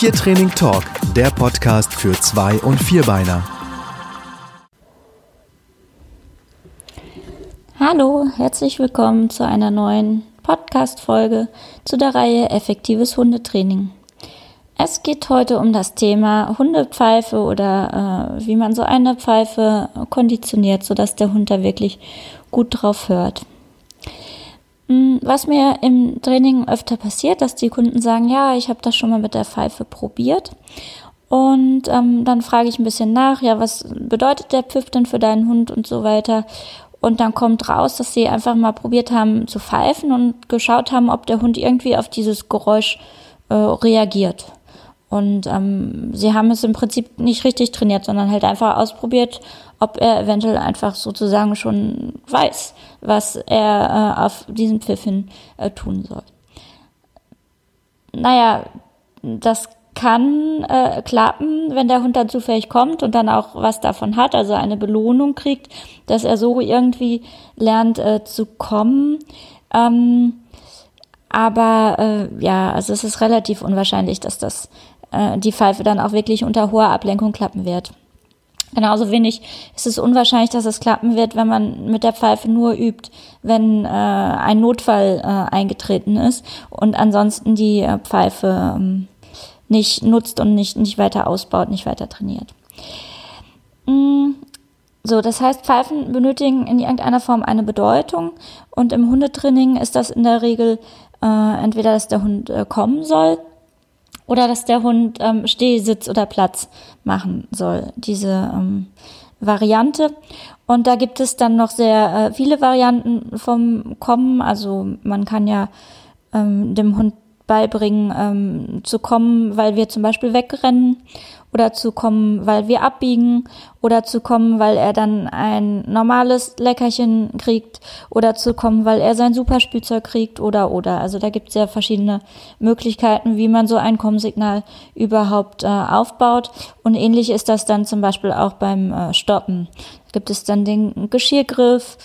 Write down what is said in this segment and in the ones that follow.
Tiertraining Talk, der Podcast für Zwei- und Vierbeiner. Hallo, herzlich willkommen zu einer neuen Podcast-Folge zu der Reihe Effektives Hundetraining. Es geht heute um das Thema Hundepfeife oder äh, wie man so eine Pfeife konditioniert, sodass der Hund da wirklich gut drauf hört. Hm, was mir im Training öfter passiert, dass die Kunden sagen, ja, ich habe das schon mal mit der Pfeife probiert. Und ähm, dann frage ich ein bisschen nach, ja, was bedeutet der Pfiff denn für deinen Hund und so weiter. Und dann kommt raus, dass sie einfach mal probiert haben zu pfeifen und geschaut haben, ob der Hund irgendwie auf dieses Geräusch äh, reagiert. Und ähm, sie haben es im Prinzip nicht richtig trainiert, sondern halt einfach ausprobiert, ob er eventuell einfach sozusagen schon weiß, was er äh, auf diesen Pfiff hin äh, tun soll. Naja, das kann äh, klappen, wenn der Hund dann zufällig kommt und dann auch was davon hat, also eine Belohnung kriegt, dass er so irgendwie lernt äh, zu kommen. Ähm, aber äh, ja, also es ist relativ unwahrscheinlich, dass das äh, die Pfeife dann auch wirklich unter hoher Ablenkung klappen wird. Genauso wenig ist es unwahrscheinlich, dass es klappen wird, wenn man mit der Pfeife nur übt, wenn äh, ein Notfall äh, eingetreten ist und ansonsten die äh, Pfeife ähm, nicht nutzt und nicht, nicht weiter ausbaut, nicht weiter trainiert. Mm, so, das heißt, Pfeifen benötigen in irgendeiner Form eine Bedeutung und im Hundetraining ist das in der Regel äh, entweder, dass der Hund äh, kommen soll oder dass der Hund ähm, Steh, Sitz oder Platz machen soll, diese ähm, Variante. Und da gibt es dann noch sehr äh, viele Varianten vom Kommen. Also man kann ja ähm, dem Hund beibringen, ähm, zu kommen, weil wir zum Beispiel wegrennen oder zu kommen, weil wir abbiegen oder zu kommen, weil er dann ein normales Leckerchen kriegt oder zu kommen, weil er sein Superspielzeug kriegt oder oder. Also da gibt es ja verschiedene Möglichkeiten, wie man so ein Kommsignal überhaupt äh, aufbaut. Und ähnlich ist das dann zum Beispiel auch beim äh, Stoppen. Da gibt es dann den Geschirrgriff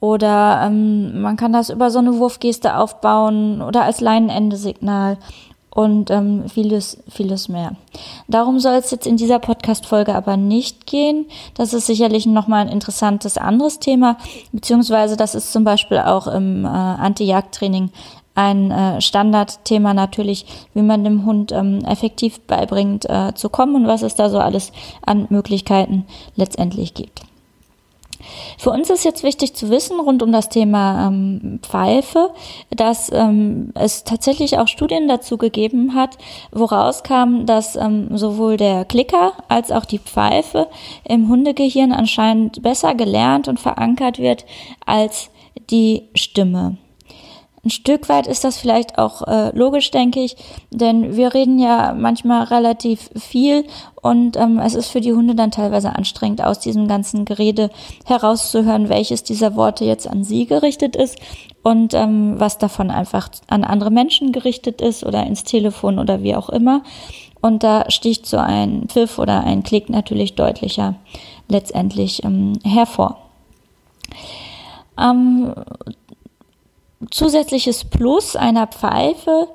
oder ähm, man kann das über so eine Wurfgeste aufbauen oder als Leinenende-Signal und ähm, vieles, vieles mehr. Darum soll es jetzt in dieser Podcast-Folge aber nicht gehen. Das ist sicherlich nochmal ein interessantes anderes Thema, beziehungsweise das ist zum Beispiel auch im äh, Anti-Jagd-Training ein äh, Standardthema natürlich, wie man dem Hund ähm, effektiv beibringt äh, zu kommen und was es da so alles an Möglichkeiten letztendlich gibt. Für uns ist jetzt wichtig zu wissen rund um das Thema ähm, Pfeife, dass ähm, es tatsächlich auch Studien dazu gegeben hat, woraus kam, dass ähm, sowohl der Klicker als auch die Pfeife im Hundegehirn anscheinend besser gelernt und verankert wird als die Stimme. Ein Stück weit ist das vielleicht auch äh, logisch, denke ich, denn wir reden ja manchmal relativ viel und ähm, es ist für die Hunde dann teilweise anstrengend, aus diesem ganzen Gerede herauszuhören, welches dieser Worte jetzt an sie gerichtet ist und ähm, was davon einfach an andere Menschen gerichtet ist oder ins Telefon oder wie auch immer. Und da sticht so ein Pfiff oder ein Klick natürlich deutlicher letztendlich ähm, hervor. Ähm, zusätzliches Plus einer Pfeife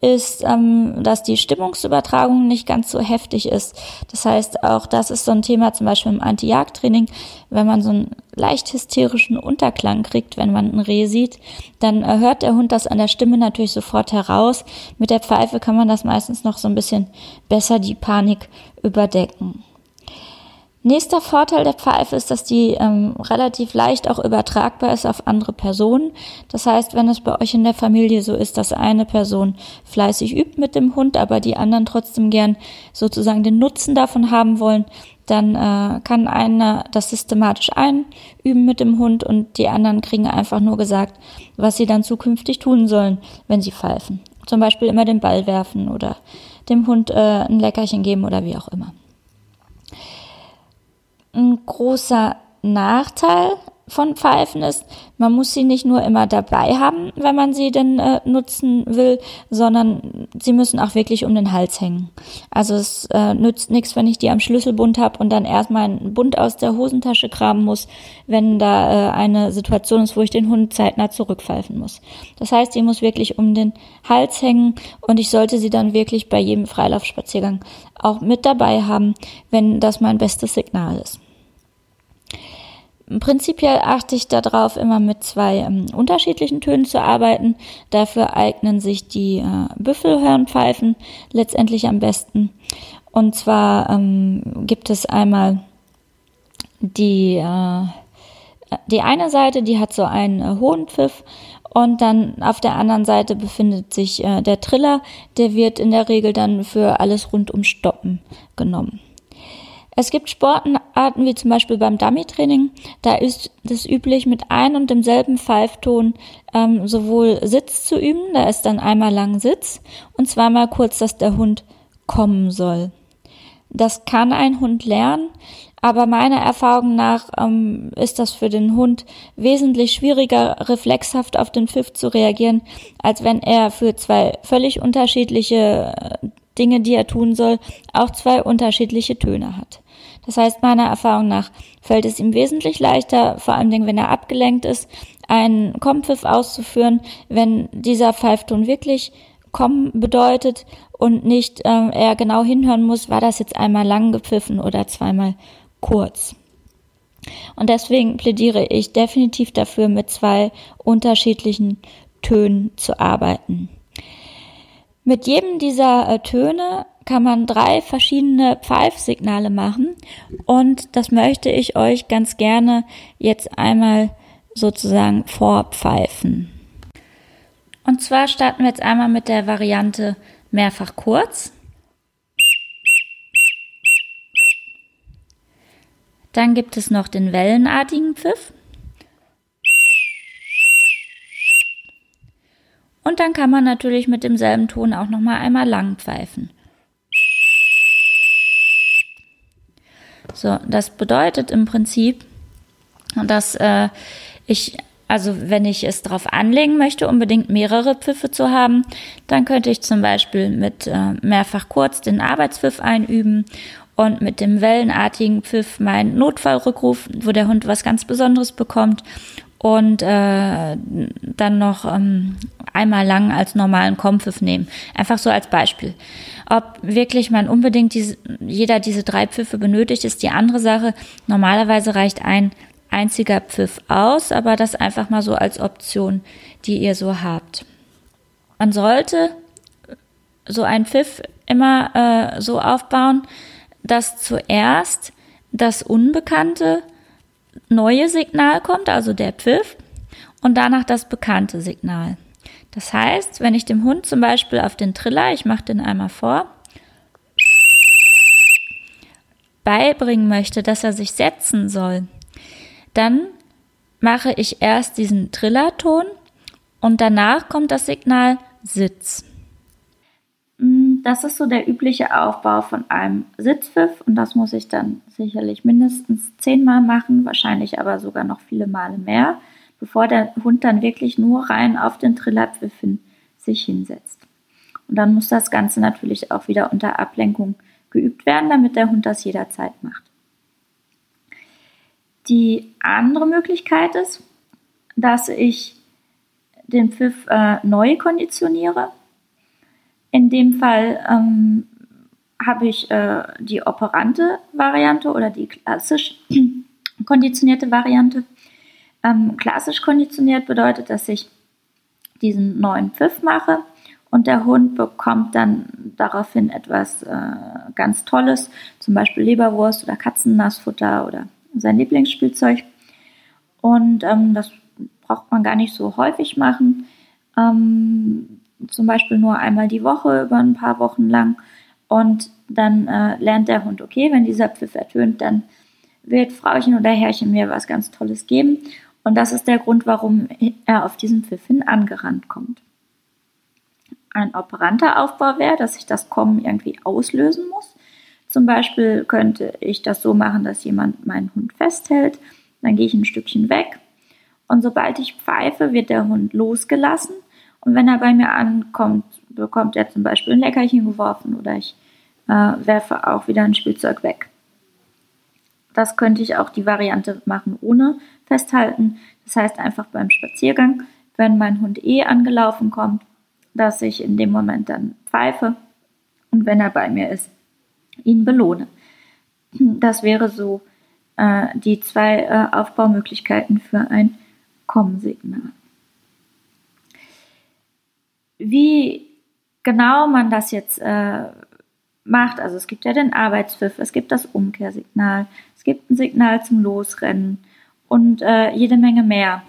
ist, ähm, dass die Stimmungsübertragung nicht ganz so heftig ist. Das heißt, auch das ist so ein Thema zum Beispiel im Anti-Jagd-Training. Wenn man so einen leicht hysterischen Unterklang kriegt, wenn man ein Reh sieht, dann äh, hört der Hund das an der Stimme natürlich sofort heraus. Mit der Pfeife kann man das meistens noch so ein bisschen besser die Panik überdecken. Nächster Vorteil der Pfeife ist, dass die ähm, relativ leicht auch übertragbar ist auf andere Personen. Das heißt, wenn es bei euch in der Familie so ist, dass eine Person fleißig übt mit dem Hund, aber die anderen trotzdem gern sozusagen den Nutzen davon haben wollen, dann äh, kann einer das systematisch einüben mit dem Hund und die anderen kriegen einfach nur gesagt, was sie dann zukünftig tun sollen, wenn sie pfeifen. Zum Beispiel immer den Ball werfen oder dem Hund äh, ein Leckerchen geben oder wie auch immer. Ein großer Nachteil von Pfeifen ist, man muss sie nicht nur immer dabei haben, wenn man sie denn äh, nutzen will, sondern sie müssen auch wirklich um den Hals hängen. Also es äh, nützt nichts, wenn ich die am Schlüsselbund habe und dann erstmal einen Bund aus der Hosentasche kramen muss, wenn da äh, eine Situation ist, wo ich den Hund zeitnah zurückpfeifen muss. Das heißt, die muss wirklich um den Hals hängen und ich sollte sie dann wirklich bei jedem Freilaufspaziergang auch mit dabei haben, wenn das mein bestes Signal ist. Prinzipiell achte ich darauf, immer mit zwei ähm, unterschiedlichen Tönen zu arbeiten. Dafür eignen sich die äh, Büffelhörnpfeifen letztendlich am besten. Und zwar ähm, gibt es einmal die, äh, die eine Seite, die hat so einen äh, hohen Pfiff und dann auf der anderen Seite befindet sich äh, der Triller, der wird in der Regel dann für alles rund um Stoppen genommen. Es gibt Sportarten wie zum Beispiel beim Dummy-Training, da ist es üblich, mit ein und demselben Pfeifton ähm, sowohl Sitz zu üben, da ist dann einmal lang Sitz und zweimal kurz, dass der Hund kommen soll. Das kann ein Hund lernen, aber meiner Erfahrung nach ähm, ist das für den Hund wesentlich schwieriger, reflexhaft auf den Pfiff zu reagieren, als wenn er für zwei völlig unterschiedliche äh, Dinge, die er tun soll, auch zwei unterschiedliche Töne hat. Das heißt, meiner Erfahrung nach fällt es ihm wesentlich leichter, vor allen Dingen, wenn er abgelenkt ist, einen Kompfiff auszuführen, wenn dieser Pfeifton wirklich kommen bedeutet und nicht äh, er genau hinhören muss, war das jetzt einmal lang gepfiffen oder zweimal kurz. Und deswegen plädiere ich definitiv dafür, mit zwei unterschiedlichen Tönen zu arbeiten. Mit jedem dieser äh, Töne kann man drei verschiedene Pfeifsignale machen und das möchte ich euch ganz gerne jetzt einmal sozusagen vorpfeifen. Und zwar starten wir jetzt einmal mit der Variante mehrfach kurz. Dann gibt es noch den wellenartigen Pfiff. Und dann kann man natürlich mit demselben Ton auch noch mal einmal lang pfeifen. So, das bedeutet im Prinzip, dass äh, ich, also wenn ich es darauf anlegen möchte, unbedingt mehrere Pfiffe zu haben, dann könnte ich zum Beispiel mit äh, mehrfach kurz den Arbeitspfiff einüben und mit dem wellenartigen Pfiff meinen Notfallrückruf, wo der Hund was ganz Besonderes bekommt und äh, dann noch ähm, einmal lang als normalen Kompfiff nehmen. Einfach so als Beispiel. Ob wirklich man unbedingt diese, jeder diese drei Pfiffe benötigt, ist die andere Sache. Normalerweise reicht ein einziger Pfiff aus, aber das einfach mal so als Option, die ihr so habt. Man sollte so ein Pfiff immer äh, so aufbauen, dass zuerst das unbekannte neue Signal kommt, also der Pfiff, und danach das bekannte Signal. Das heißt, wenn ich dem Hund zum Beispiel auf den Triller, ich mache den einmal vor, beibringen möchte, dass er sich setzen soll, dann mache ich erst diesen Trillerton und danach kommt das Signal Sitz. Das ist so der übliche Aufbau von einem Sitzpfiff und das muss ich dann sicherlich mindestens zehnmal machen, wahrscheinlich aber sogar noch viele Male mehr bevor der Hund dann wirklich nur rein auf den Trillerpfiff hin sich hinsetzt. Und dann muss das Ganze natürlich auch wieder unter Ablenkung geübt werden, damit der Hund das jederzeit macht. Die andere Möglichkeit ist, dass ich den Pfiff äh, neu konditioniere. In dem Fall ähm, habe ich äh, die operante Variante oder die klassisch konditionierte Variante. Ähm, klassisch konditioniert bedeutet, dass ich diesen neuen Pfiff mache und der Hund bekommt dann daraufhin etwas äh, ganz Tolles, zum Beispiel Leberwurst oder Katzennassfutter oder sein Lieblingsspielzeug. Und ähm, das braucht man gar nicht so häufig machen. Ähm, zum Beispiel nur einmal die Woche über ein paar Wochen lang. Und dann äh, lernt der Hund, okay, wenn dieser Pfiff ertönt, dann wird Frauchen oder Herrchen mir was ganz Tolles geben. Und das ist der Grund, warum er auf diesen Pfiff hin angerannt kommt. Ein operanter Aufbau wäre, dass ich das Kommen irgendwie auslösen muss. Zum Beispiel könnte ich das so machen, dass jemand meinen Hund festhält Dann gehe ich ein Stückchen weg und sobald ich pfeife, wird der Hund losgelassen. Und wenn er bei mir ankommt, bekommt er zum Beispiel ein Leckerchen geworfen oder ich äh, werfe auch wieder ein Spielzeug weg. Das könnte ich auch die Variante machen ohne festhalten. Das heißt einfach beim Spaziergang, wenn mein Hund eh angelaufen kommt, dass ich in dem Moment dann pfeife und wenn er bei mir ist, ihn belohne. Das wäre so äh, die zwei äh, Aufbaumöglichkeiten für ein Komm-Signal. Wie genau man das jetzt äh, macht, also es gibt ja den Arbeitspfiff, es gibt das Umkehrsignal, es gibt ein Signal zum Losrennen und äh, jede Menge mehr.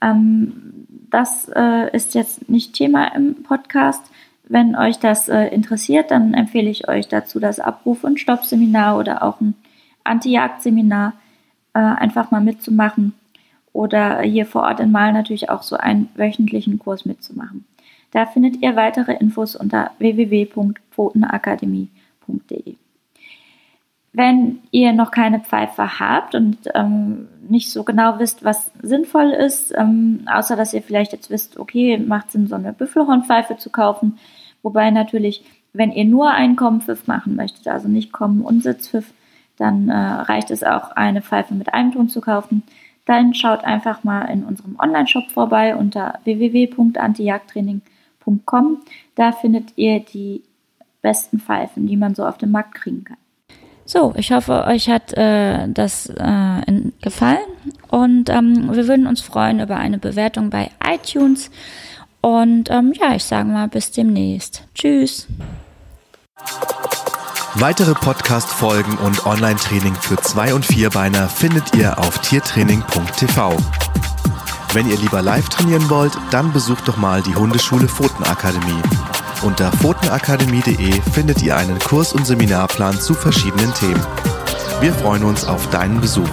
Ähm, das äh, ist jetzt nicht Thema im Podcast. Wenn euch das äh, interessiert, dann empfehle ich euch dazu das Abruf- und Stoppseminar oder auch ein Anti-Jagd-Seminar äh, einfach mal mitzumachen oder hier vor Ort in Mal natürlich auch so einen wöchentlichen Kurs mitzumachen. Da findet ihr weitere Infos unter www.pfotenakademie.de. Wenn ihr noch keine Pfeife habt und ähm, nicht so genau wisst, was sinnvoll ist, ähm, außer dass ihr vielleicht jetzt wisst, okay, macht Sinn, so eine Büffelhornpfeife zu kaufen, wobei natürlich, wenn ihr nur einen Kommenpfiff machen möchtet, also nicht Kommen- und Sitzpfiff, dann äh, reicht es auch, eine Pfeife mit einem Ton zu kaufen. Dann schaut einfach mal in unserem Online-Shop vorbei unter www.antijagdtraining.com. Da findet ihr die besten Pfeifen, die man so auf dem Markt kriegen kann. So, ich hoffe, euch hat äh, das äh, gefallen und ähm, wir würden uns freuen über eine Bewertung bei iTunes. Und ähm, ja, ich sage mal bis demnächst. Tschüss. Weitere Podcast-Folgen und Online-Training für Zwei- und Vierbeiner findet ihr auf tiertraining.tv. Wenn ihr lieber live trainieren wollt, dann besucht doch mal die Hundeschule Pfotenakademie. Unter pfotenakademie.de findet ihr einen Kurs- und Seminarplan zu verschiedenen Themen. Wir freuen uns auf deinen Besuch.